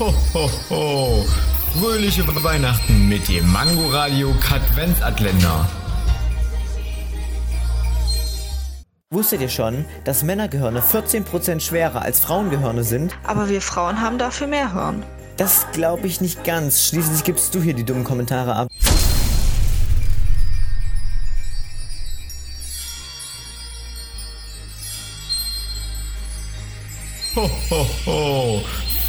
Ho, ho, ho. Fröhliche Weihnachten mit dem Mangoradio Katwenzatländer. Wusstet ihr schon, dass Männergehirne 14% schwerer als Frauengehirne sind? Aber wir Frauen haben dafür mehr Hirn. Das glaube ich nicht ganz. Schließlich gibst du hier die dummen Kommentare ab. Ho, ho, ho.